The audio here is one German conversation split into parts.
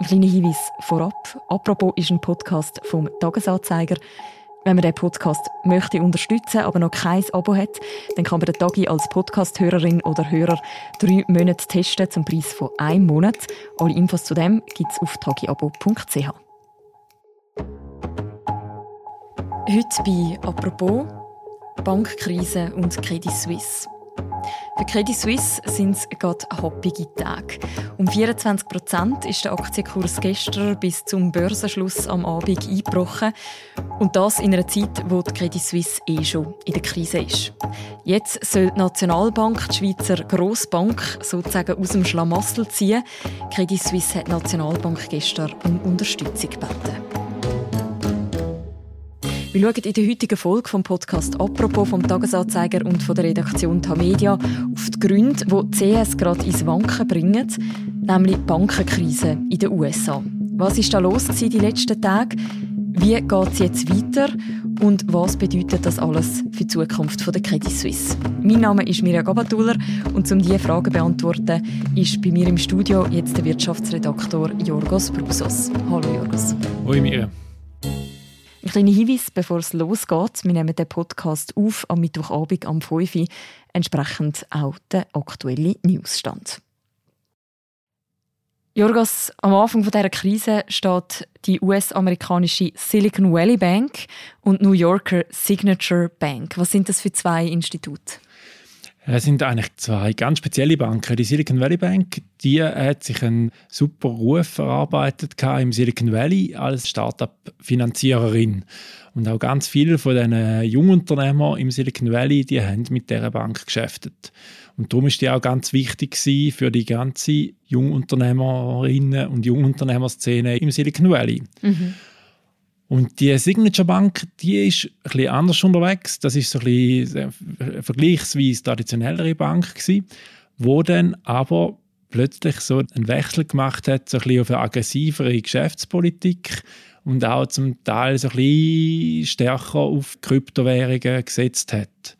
Ein kleiner Hinweis vorab. Apropos ist ein Podcast vom Tagesanzeiger. Wenn man den Podcast möchte unterstützen, aber noch kein Abo hat, dann kann man den Tagi als Podcast-Hörerin oder Hörer drei Monate testen zum Preis von einem Monat. Alle Infos zu dem gibt es auf tagiabo.ch. Heute bei «Apropos» Bankkrise und Credit Suisse. Für Credit Suisse sind es gerade hoppige Tage. Um 24 Prozent ist der Aktienkurs gestern bis zum Börsenschluss am Abend eingebrochen. Und das in einer Zeit, wo die Credit Suisse eh schon in der Krise ist. Jetzt soll die Nationalbank die Schweizer Grossbank sozusagen aus dem Schlamassel ziehen. Credit Suisse hat die Nationalbank gestern um Unterstützung gebeten. Wir schauen in der heutigen Folge vom Podcast «Apropos» vom Tagesanzeiger und von der Redaktion Tamedia auf die Gründe, die die CS gerade ins Wanken bringen, nämlich die Bankenkrise in den USA. Was ist da los die letzten Tage? Wie geht es jetzt weiter? Und was bedeutet das alles für die Zukunft der Credit Suisse? Mein Name ist Mirja Gabatuller und um diese Fragen zu beantworten, ist bei mir im Studio jetzt der Wirtschaftsredaktor Jorgos Brusos. Hallo Jorgos. Hallo Mirja. Ein kleiner Hinweis, bevor es losgeht. Wir nehmen den Podcast auf am Mittwochabend am 5 Uhr, entsprechend auch der aktuelle Newsstand. Jorgos, am Anfang dieser Krise steht die US-amerikanische Silicon Valley Bank und New Yorker Signature Bank. Was sind das für zwei Institute? Es sind eigentlich zwei ganz spezielle Banken. Die Silicon Valley Bank, die hat sich einen super Ruf erarbeitet im Silicon Valley als Startup-Finanziererin. Und auch ganz viele von den Jungunternehmern im Silicon Valley, die haben mit dieser Bank geschäftet. Und darum ist die auch ganz wichtig für die ganze Jungunternehmerinnen und Jungunternehmerszene im Silicon Valley. Mhm. Und die Signature Bank, die ist bisschen anders unterwegs. Das ist so eine vergleichsweise traditionellere Bank gewesen, wo dann aber plötzlich so einen Wechsel gemacht hat, so ein auf eine aggressivere Geschäftspolitik und auch zum Teil so ein stärker auf Kryptowährungen gesetzt hat.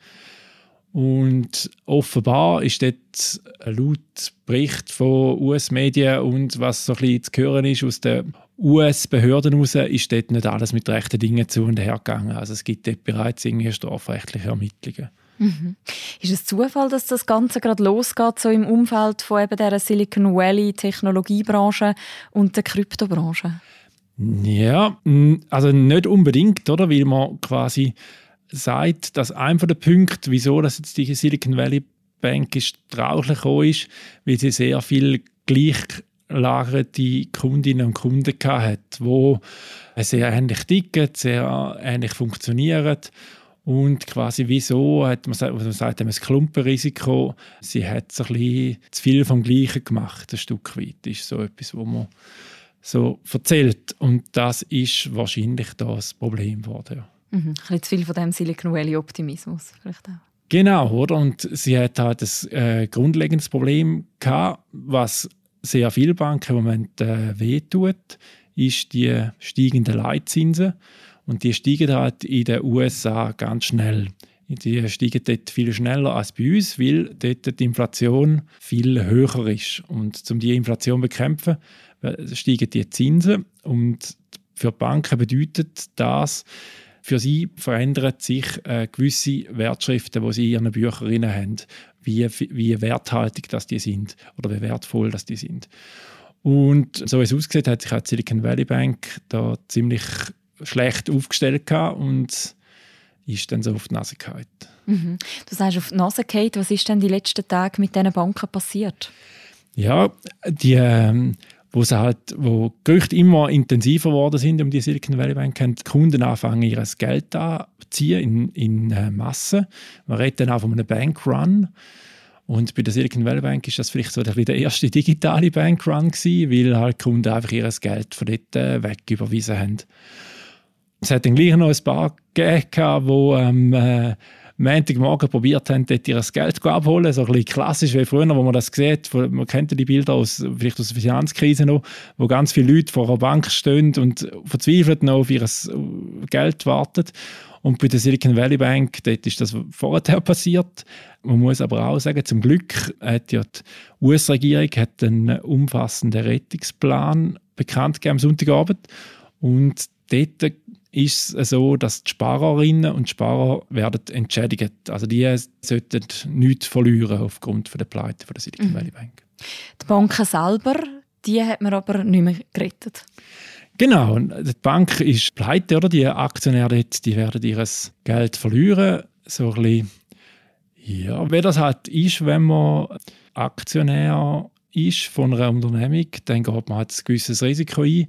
Und offenbar ist dort laut Bericht von US-Medien und was so ein bisschen zu hören ist aus den US-Behörden heraus, ist dort nicht alles mit rechten Dingen zu und her gegangen. Also es gibt dort bereits irgendwie strafrechtliche Ermittlungen. Mhm. Ist es Zufall, dass das Ganze gerade losgeht, so im Umfeld von eben der Silicon Valley Technologiebranche und der Kryptobranche? Ja, also nicht unbedingt, oder? Weil man quasi sagt, dass einer der Punkte, wieso das jetzt die Silicon Valley Bank ist, traulich ist, weil sie sehr viel gleichlagerte Kundinnen und Kunden hat, wo sehr ähnlich ticken, sehr ähnlich funktionieren und quasi wieso hat man, man sagt, ein Klumpenrisiko, sie hat so ein bisschen zu viel vom Gleichen gemacht, ein Stück weit. Ist so etwas, wo man so erzählt und das ist wahrscheinlich das Problem geworden. Ja. Mhm. Ein bisschen zu viel von dem Silicon Valley Optimismus vielleicht auch. Genau, oder? Und sie hat halt ein äh, grundlegendes Problem gehabt, was sehr viele Banken im Moment äh, wehtut, ist die steigenden Leitzinsen. Und die steigen halt in den USA ganz schnell. Die steigen dort viel schneller als bei uns, weil dort die Inflation viel höher ist. Und um die Inflation zu bekämpfen, äh, steigen die Zinsen. Und für Banken bedeutet das, für sie verändern sich äh, gewisse Wertschriften, die sie in ihren Büchern haben, wie, wie werthaltig das die sind oder wie wertvoll das die sind. Und so wie es aussieht, hat sich auch die Silicon Valley Bank da ziemlich schlecht aufgestellt gehabt und ist dann so auf die Nase gefallen. Mhm. Du sagst auf die Nase gefallen. Was ist denn die letzten Tage mit diesen Banken passiert? Ja, die ähm, wo es halt, wo Gerüchte immer intensiver geworden sind um die Silicon Valley Bank, haben die Kunden anfangen, ihr Geld anzuziehen in, in äh, Massen. Man redet dann auch von einem Bankrun. Und bei der Silicon Valley Bank ist das vielleicht so der erste digitale Bankrun gewesen, weil halt Kunden einfach ihr Geld von dort äh, weg überwiesen haben. Es hat dann gleich noch ein paar gegeben, die ähm, äh, Montagmorgen probiert haben, dort ihr Geld abholen. So ein bisschen klassisch wie früher, wo man das sieht. Man kennt die Bilder aus, vielleicht aus der Finanzkrise noch, wo ganz viele Leute vor einer Bank stehen und verzweifelt noch auf ihr Geld warten. Und bei der Silicon Valley Bank, dort ist das vorher passiert. Man muss aber auch sagen, zum Glück hat ja die US-Regierung einen umfassenden Rettungsplan bekannt gegeben am Sonntagabend. Und dort ist es so, dass die Sparerinnen und Sparer werden entschädigt. Also die sollten nichts verlieren aufgrund von der Pleite von der Silicon mhm. Valley Bank. Die Banken selber, die hat man aber nicht mehr gerettet. Genau, die Bank ist pleite, oder? Die Aktionäre die werden ihr Geld verlieren. So ein bisschen, ja, wie das halt ist, wenn man Aktionär ist von einer Unternehmung, dann geht man halt ein gewisses Risiko ein.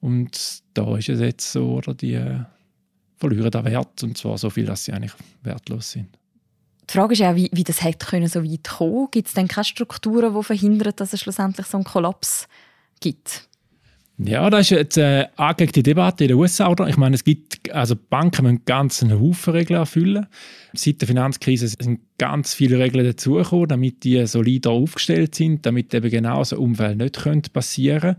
Und da ist es jetzt so, oder die äh, verlieren den Wert, und zwar so viel, dass sie eigentlich wertlos sind. Die Frage ist ja, wie, wie das hätte können so weit kommen Gibt es denn keine Strukturen, die verhindern, dass es schlussendlich so einen Kollaps gibt? Ja, das ist jetzt eine angelegte Debatte in den USA. Oder? Ich meine, es gibt, also Banken müssen ganz einen Haufen Regeln erfüllen. Seit der Finanzkrise sind ganz viele Regeln dazugekommen, damit die solider aufgestellt sind, damit eben genau so Unfälle nicht passieren können.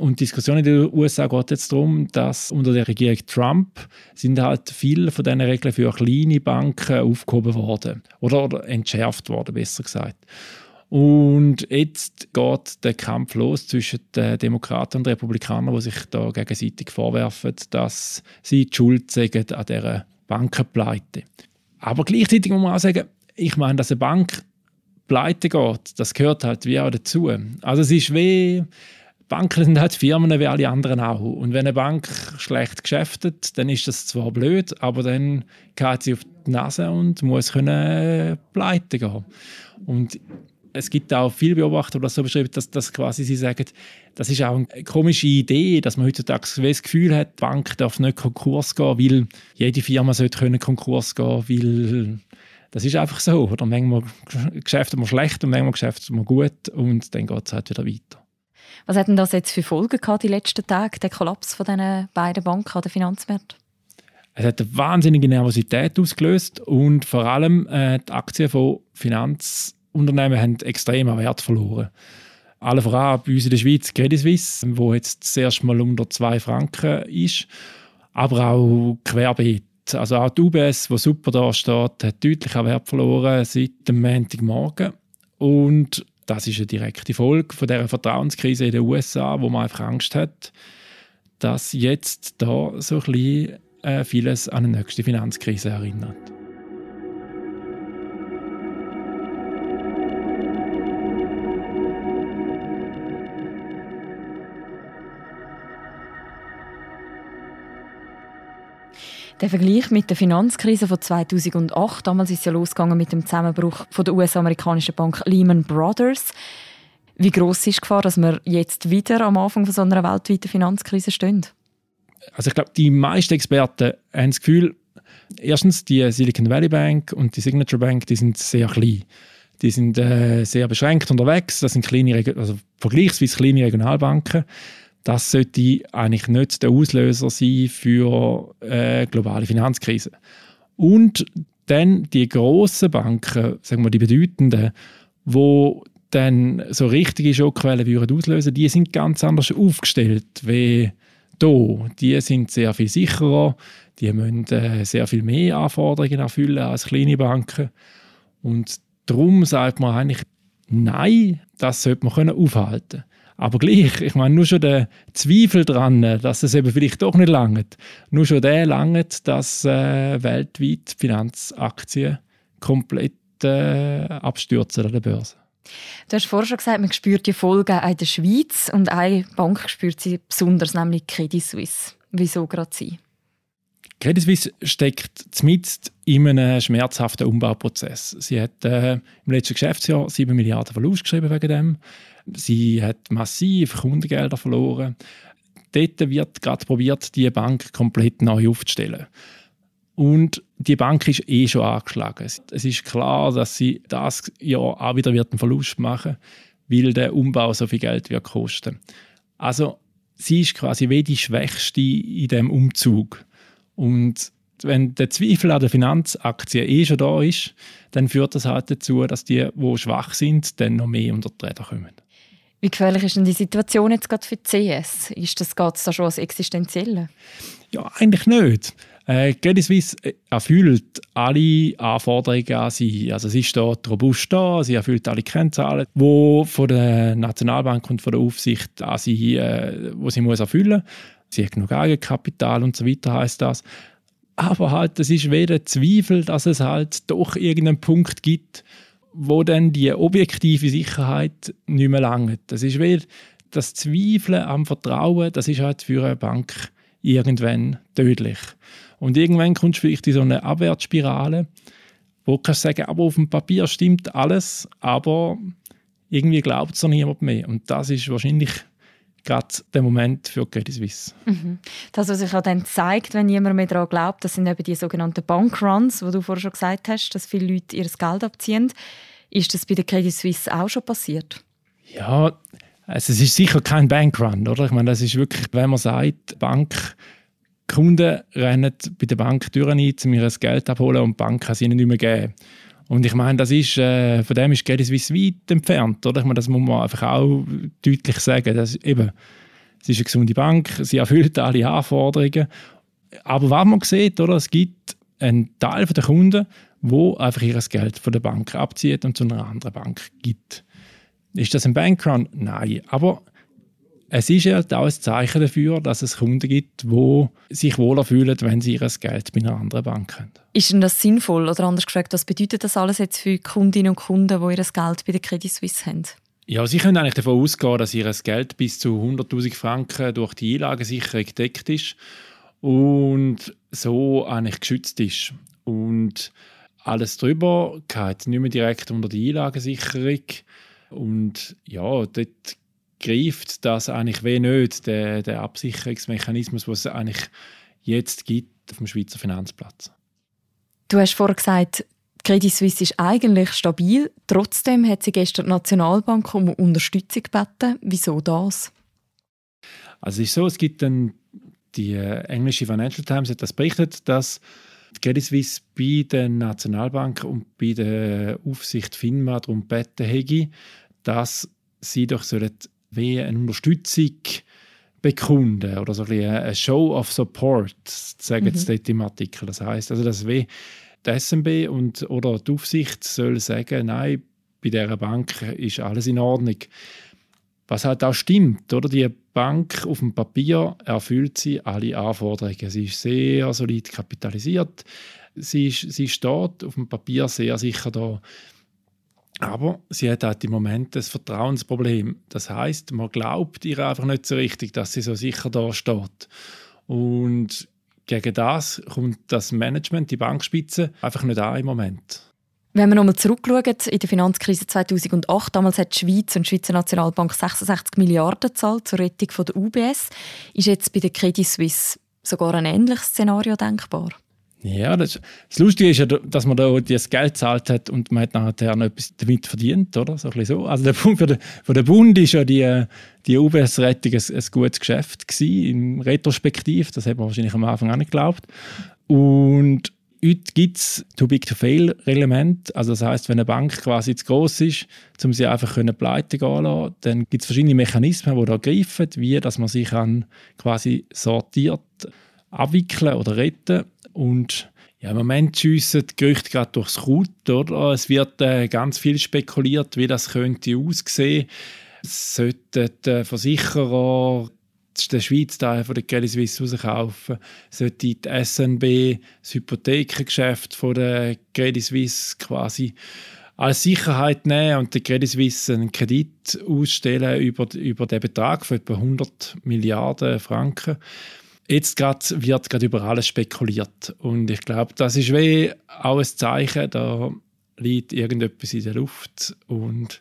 Und die Diskussion in den USA geht jetzt darum, dass unter der Regierung Trump sind halt viele von diesen Regeln für kleine Banken aufgehoben worden oder, entschärft worden, besser gesagt. Und jetzt geht der Kampf los zwischen den Demokraten und Republikanern, die sich da gegenseitig vorwerfen, dass sie die Schuld sägen an dieser Bankenpleite. Aber gleichzeitig muss man auch sagen, ich meine, dass eine Bank pleite geht, das gehört halt wie auch dazu. Also es ist wie Banken sind halt Firmen wie alle anderen auch. Und wenn eine Bank schlecht geschäftet, dann ist das zwar blöd, aber dann geht sie auf die Nase und muss können pleite gehen. Und es gibt auch viele Beobachter, die das so beschreiben, dass, dass quasi sie sagen, das ist auch eine komische Idee, dass man heutzutage das Gefühl hat, die Bank darf nicht Konkurs gehen, weil jede Firma sollte können Konkurs gehen, weil das ist einfach so. Oder manchmal geschäftet man schlecht und manchmal geschäftet man gut und dann geht es halt wieder weiter. Was hat denn das jetzt für Folgen gehabt, die letzten Tage, der Kollaps von diesen beiden Banken an den Finanzmärkten? Es hat eine wahnsinnige Nervosität ausgelöst und vor allem äh, die Aktien von Finanzunternehmen haben extrem an Wert verloren. Alle voran bei uns in der Schweiz Credit Suisse, wo jetzt das erste Mal unter 2 Franken ist, aber auch querbeet. Also auch die UBS, wo super da steht, hat deutlich an Wert verloren seit dem Montagmorgen. Und das ist eine direkte Folge von der Vertrauenskrise in den USA, wo man einfach Angst hat, dass jetzt da so ein bisschen äh, vieles an eine nächste Finanzkrise erinnert. Der Vergleich mit der Finanzkrise von 2008, damals ist es ja losgegangen mit dem Zusammenbruch von der US-amerikanischen Bank Lehman Brothers. Wie groß ist die Gefahr, dass wir jetzt wieder am Anfang von so einer weltweiten Finanzkrise stehen? Also ich glaube, die meisten Experten haben das Gefühl, erstens die Silicon Valley Bank und die Signature Bank, die sind sehr klein. Die sind äh, sehr beschränkt unterwegs. Das sind kleine, also vergleichsweise kleine Regionalbanken das sollte eigentlich nicht der Auslöser sein für eine globale Finanzkrise. Und dann die grossen Banken, sagen wir die bedeutenden, wo dann so richtige Schockquellen würden auslösen, die sind ganz anders aufgestellt wie hier. Die sind sehr viel sicherer, die müssen äh, sehr viel mehr Anforderungen erfüllen als kleine Banken. Und darum sagt man eigentlich, nein, das sollte man können aufhalten aber gleich, ich meine, nur schon der Zweifel daran, dass es eben vielleicht doch nicht langt, nur schon der langt, dass äh, weltweit Finanzaktien komplett äh, abstürzen an der Börse. Du hast vorher schon gesagt, man spürt die Folgen auch in der Schweiz und eine Bank spürt sie besonders, nämlich Credit Suisse. Wieso gerade sie? Credit Suisse steckt zumindest in einem schmerzhaften Umbauprozess. Sie hat äh, im letzten Geschäftsjahr 7 Milliarden Verlust geschrieben wegen dem. Sie hat massiv Kundengelder verloren. Dort wird gerade probiert, die Bank komplett neu aufzustellen. Und die Bank ist eh schon angeschlagen. Es ist klar, dass sie das Jahr auch wieder einen Verlust machen wird, weil der Umbau so viel Geld wird kosten. Also sie ist quasi wie die Schwächste in dem Umzug. Und wenn der Zweifel an der Finanzaktie eh schon da ist, dann führt das halt dazu, dass die, die schwach sind, dann noch mehr unter die Räder kommen. Wie gefährlich ist denn die Situation jetzt gerade für die CS? Ist das, geht da schon als Existenzielle? Ja, eigentlich nicht. Äh, Credit Suisse äh, erfüllt alle Anforderungen an sie. Also sie steht robust da, sie erfüllt alle Kennzahlen, die von der Nationalbank und von der Aufsicht an sie, äh, wo sie muss erfüllen. Sie hat genug Eigenkapital und so weiter heißt das. Aber halt, es ist weder Zweifel, dass es halt doch irgendeinen Punkt gibt, wo dann die objektive Sicherheit nicht mehr langt. Das ist wie das Zweifeln am Vertrauen, das ist halt für eine Bank irgendwann tödlich. Und irgendwann kommst du vielleicht in so eine Abwärtsspirale, wo du kannst sagen, aber auf dem Papier stimmt alles, aber irgendwie glaubt es noch niemand mehr. Und das ist wahrscheinlich gerade der Moment für Credit Suisse. Mhm. Das, was sich auch dann zeigt, wenn niemand mehr daran glaubt, das sind eben die sogenannten Bankruns, wo du vorher schon gesagt hast, dass viele Leute ihr Geld abziehen. Ist das bei der Credit Suisse auch schon passiert? Ja, also es ist sicher kein Bankrun, oder? Ich meine, das ist wirklich, wenn man sagt, Bank Kunden rennen bei der Bank durch ein, um ihr Geld abholen und die Bank kann es ihnen nicht mehr geben. Und ich meine, das ist, äh, von dem ist Credit Suisse weit entfernt. Oder? Ich meine, das muss man einfach auch deutlich sagen. Das eben, es ist eine gesunde Bank, sie erfüllt alle Anforderungen. Aber was man sieht, oder, es gibt einen Teil der Kunden, wo einfach ihr Geld von der Bank abzieht und zu einer anderen Bank gibt. Ist das ein Bankrun? Nein. Aber es ist halt auch ein Zeichen dafür, dass es Kunden gibt, die sich wohler fühlen, wenn sie ihr Geld bei einer anderen Bank haben. Ist denn das sinnvoll? Oder anders gefragt, was bedeutet das alles jetzt für Kundinnen und Kunden, die ihr Geld bei der Credit Suisse haben? Ja, sie können eigentlich davon ausgehen, dass ihr Geld bis zu 100.000 Franken durch die Einlagensicherung gedeckt ist und so eigentlich geschützt ist. Und alles darüber geht nicht mehr direkt unter die Einlagensicherung. Und ja, dort greift das eigentlich wie nicht, der, der Absicherungsmechanismus, was es eigentlich jetzt gibt auf dem Schweizer Finanzplatz. Du hast vorhin gesagt, Credit Suisse ist eigentlich stabil. Trotzdem hat sie gestern die Nationalbank um Unterstützung gebeten. Wieso das? Also es ist so, es gibt dann die äh, englische Financial Times hat das berichtet, dass die Credit Suisse bei der Nationalbank und bei der Aufsicht FINMA darum gebeten hätte, dass sie doch sollen wie eine Unterstützung bekunden oder so ein eine Show of Support, sagen mhm. sie dort im Artikel. Das heißt, also dass wie die SMB und, oder die Aufsicht soll sagen, nein, bei dieser Bank ist alles in Ordnung. Was halt auch stimmt, oder? Die Bank auf dem Papier erfüllt sie alle Anforderungen. Sie ist sehr solid kapitalisiert. Sie, ist, sie steht auf dem Papier sehr sicher da. Aber sie hat halt im Moment das Vertrauensproblem. Das heißt, man glaubt ihr einfach nicht so richtig, dass sie so sicher da steht. Und gegen das kommt das Management, die Bankspitze, einfach nicht an im Moment. Wenn wir nochmal zurückschauen, in der Finanzkrise 2008, damals hat die Schweiz und die Schweizer Nationalbank 66 Milliarden gezahlt zur Rettung der UBS. Ist jetzt bei der Credit Suisse sogar ein ähnliches Szenario denkbar? Ja, das, das, Lustige ist ja, dass man da das Geld zahlt hat und man hat nachher noch etwas damit verdient, oder? So ein so. Also der Punkt für den, für den Bund ist ja die, die UBS-Rettung ein, ein, gutes Geschäft gewesen, im Retrospektiv. Das hat man wahrscheinlich am Anfang auch nicht geglaubt. Und heute gibt es Too-Big-to-Fail-Element. Also das heißt, wenn eine Bank quasi zu groß ist, um sie einfach können pleite gehen lassen, dann gibt es verschiedene Mechanismen, die da greifen, wie dass man sich quasi sortiert abwickeln oder retten und ja, im Moment schiessen die Gerüchte gerade durchs Kraut. Oder? Es wird äh, ganz viel spekuliert, wie das könnte aussehen. Sollten die Versicherer der Schweiz Teil von der Credit Suisse rauskaufen, sollte die SNB das Hypothekengeschäft von der Credit Suisse quasi als Sicherheit nehmen und der Credit Suisse einen Kredit ausstellen über, über den Betrag von etwa 100 Milliarden Franken. Jetzt grad wird gerade über alles spekuliert. Und ich glaube, das ist wie auch ein Zeichen, da liegt irgendetwas in der Luft. Und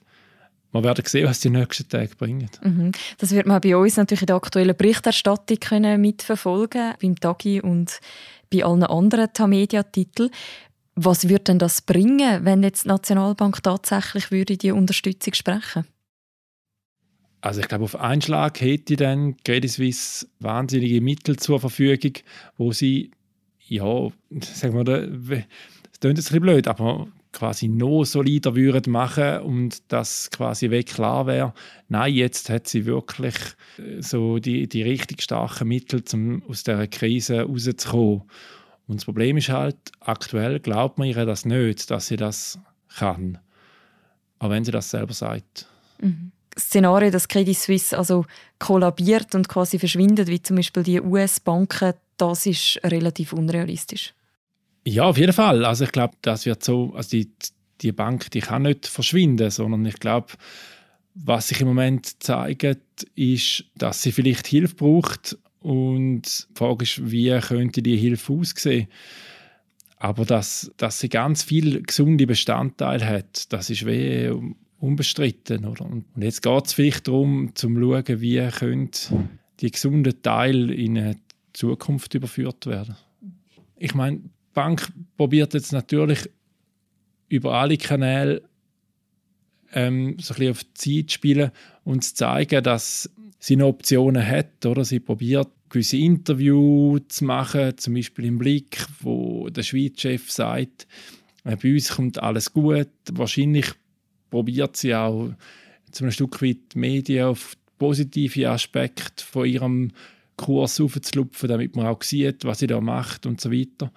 wir werden sehen, was die nächsten Tage bringen. Mhm. Das wird man bei uns natürlich in der aktuellen Berichterstattung können mitverfolgen beim Tagi und bei allen anderen Tamedia-Titeln. Was würde denn das bringen, wenn jetzt die Nationalbank tatsächlich würde die Unterstützung sprechen würde? Also ich glaube, auf einen Schlag hätte dann Credit Suisse wahnsinnige Mittel zur Verfügung, wo sie, ja, sagen wir, das klingt jetzt ein bisschen blöd, aber quasi noch solider würden machen und das quasi weg klar wäre, nein, jetzt hat sie wirklich äh, so die, die richtig starken Mittel, um aus dieser Krise rauszukommen. Und das Problem ist halt, aktuell glaubt man ihr das nicht, dass sie das kann. Auch wenn sie das selber sagt. Mhm. Szenario, dass Credit Suisse also kollabiert und quasi verschwindet, wie zum Beispiel die US-Banken, das ist relativ unrealistisch. Ja, auf jeden Fall. Also ich glaube, das wird so, also die, die Bank, die kann nicht verschwinden, sondern ich glaube, was sich im Moment zeigt, ist, dass sie vielleicht Hilfe braucht und die Frage ist, wie könnte die Hilfe aussehen? Aber dass, dass sie ganz viele gesunde Bestandteile hat, das ist wie unbestritten. Oder? Und jetzt geht es vielleicht darum, zu schauen, wie können die gesunden Teile in eine Zukunft überführt werden. Ich meine, die Bank probiert jetzt natürlich über alle Kanäle ähm, so ein bisschen auf die Zeit zu spielen und zu zeigen, dass sie noch Optionen hat. Oder? Sie probiert, gewisse Interviews zu machen, zum Beispiel im Blick, wo der Schweizchef sagt, äh, bei uns kommt alles gut. Wahrscheinlich probiert sie auch zum ein Stück weit die Medien auf positive Aspekte von ihrem Kurs aufzulupfen, damit man auch sieht, was sie da macht und so weiter.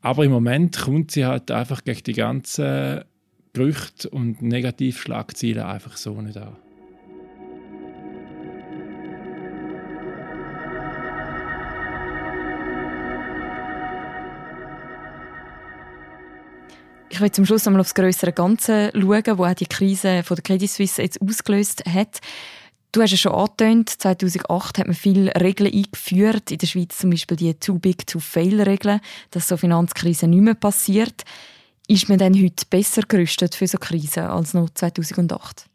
Aber im Moment kommt sie halt einfach gegen die ganzen Gerüchte und Negativschlagzeilen einfach so nicht an. Ich will zum Schluss einmal aufs größere Ganze schauen, wo die Krise von der Credit Suisse jetzt ausgelöst hat. Du hast es schon angetönt, 2008 hat man viele Regeln eingeführt, in der Schweiz zum Beispiel die Too Big to Fail-Regeln, dass so Finanzkrisen nicht mehr passiert. Ist man denn heute besser gerüstet für so Krisen als noch 2008?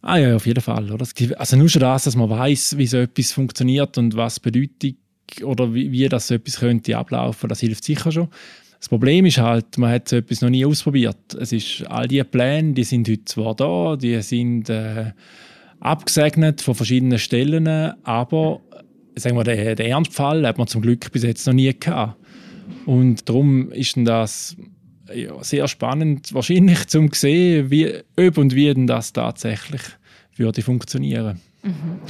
Ah ja, auf jeden Fall. Oder? Also nur schon das, dass man weiß, wie so etwas funktioniert und was bedeutet oder wie, wie das so etwas könnte ablaufen, das hilft sicher schon. Das Problem ist halt, man hat so etwas noch nie ausprobiert. Es ist, all diese Pläne, die sind heute zwar da, die sind äh, abgesegnet von verschiedenen Stellen, aber sagen wir, den, den Ernstfall hat man zum Glück bis jetzt noch nie gehabt. Und darum ist das ja, sehr spannend, wahrscheinlich zum sehen, wie, ob und wie denn das tatsächlich würde funktionieren. Mhm.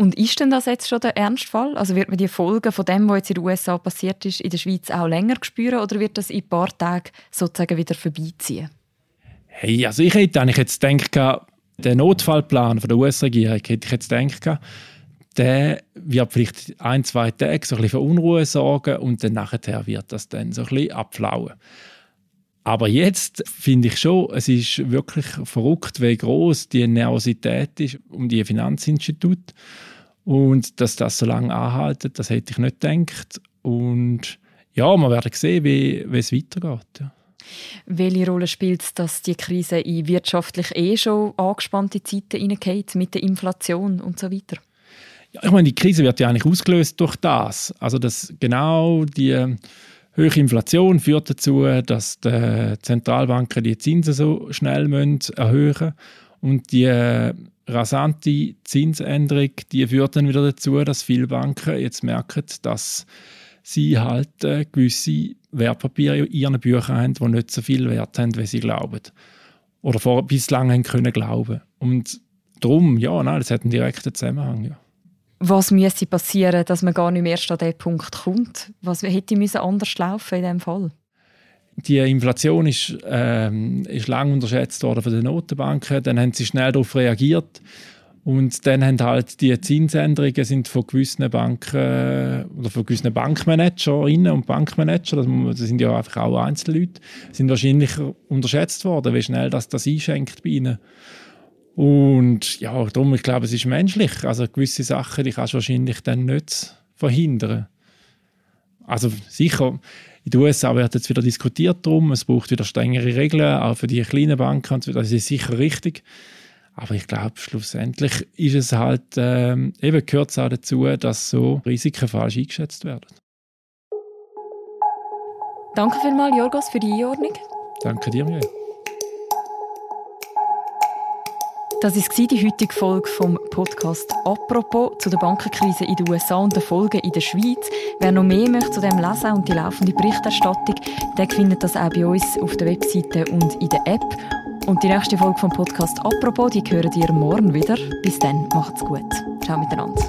Und ist denn das jetzt schon der Ernstfall? Also wird man die Folgen von dem, was jetzt in den USA passiert ist, in der Schweiz auch länger spüren oder wird das in ein paar Tagen sozusagen wieder vorbeiziehen? Hey, also ich hätte eigentlich jetzt gedacht, der Notfallplan der US-Regierung hätte ich jetzt gedacht, der wird vielleicht ein, zwei Tage so ein bisschen für Unruhe sorgen und dann nachher wird das dann so ein bisschen abflauen. Aber jetzt finde ich schon, es ist wirklich verrückt, wie groß die Nervosität ist um die Finanzinstitute. Und dass das so lange anhaltet, das hätte ich nicht gedacht. Und ja, wir werden sehen, wie, wie es weitergeht. Ja. Welche Rolle spielt es, dass die Krise in wirtschaftlich eh schon angespannte Zeiten hineingeht, mit der Inflation und so weiter? Ja, ich meine, die Krise wird ja eigentlich ausgelöst durch das. Also, dass genau die hohe Inflation führt dazu, dass die Zentralbanken die Zinsen so schnell erhöhen müssen. Und die rasante Zinsänderung, die führt dann wieder dazu, dass viele Banken jetzt merken, dass sie halt äh, gewisse Wertpapiere in ihren Büchern haben, die nicht so viel Wert haben, wie sie glauben. Oder vor, bislang haben können glauben. Und darum, ja, nein, das hat einen direkten Zusammenhang, ja. Was müsste passieren, dass man gar nicht mehr erst an diesen Punkt kommt? Was hätte anders laufen in diesem Fall? Die Inflation ist, ähm, ist lange unterschätzt worden von den Notenbanken. Dann haben sie schnell darauf reagiert. Und dann haben halt die Zinsänderungen sind von gewissen Banken äh, oder von gewissen Bankmanagerinnen und Bankmanager, das, sind ja einfach auch Einzelleute, sind wahrscheinlich unterschätzt worden, wie schnell das, das einschenkt bei ihnen. Und ja, darum, ich glaube, es ist menschlich. Also gewisse Sachen, die kannst du wahrscheinlich dann nicht verhindern. Also sicher, in den USA wird jetzt wieder diskutiert darum, es braucht wieder strengere Regeln, auch für die kleinen Banken. Das ist sicher richtig. Aber ich glaube, schlussendlich ist es halt, ähm, eben gehört es auch dazu, dass so Risiken falsch eingeschätzt werden. Danke vielmals, Jorgos, für die Einordnung. Danke dir, Michael. Das war die heutige Folge vom Podcast «Apropos» zu der Bankenkrise in den USA und den Folgen in der Schweiz. Wer noch mehr möchte zu dem lesen und die laufende Berichterstattung, der findet das auch bei uns auf der Webseite und in der App. Und die nächste Folge vom Podcast «Apropos», die hören ihr morgen wieder. Bis dann, macht's gut. Ciao miteinander.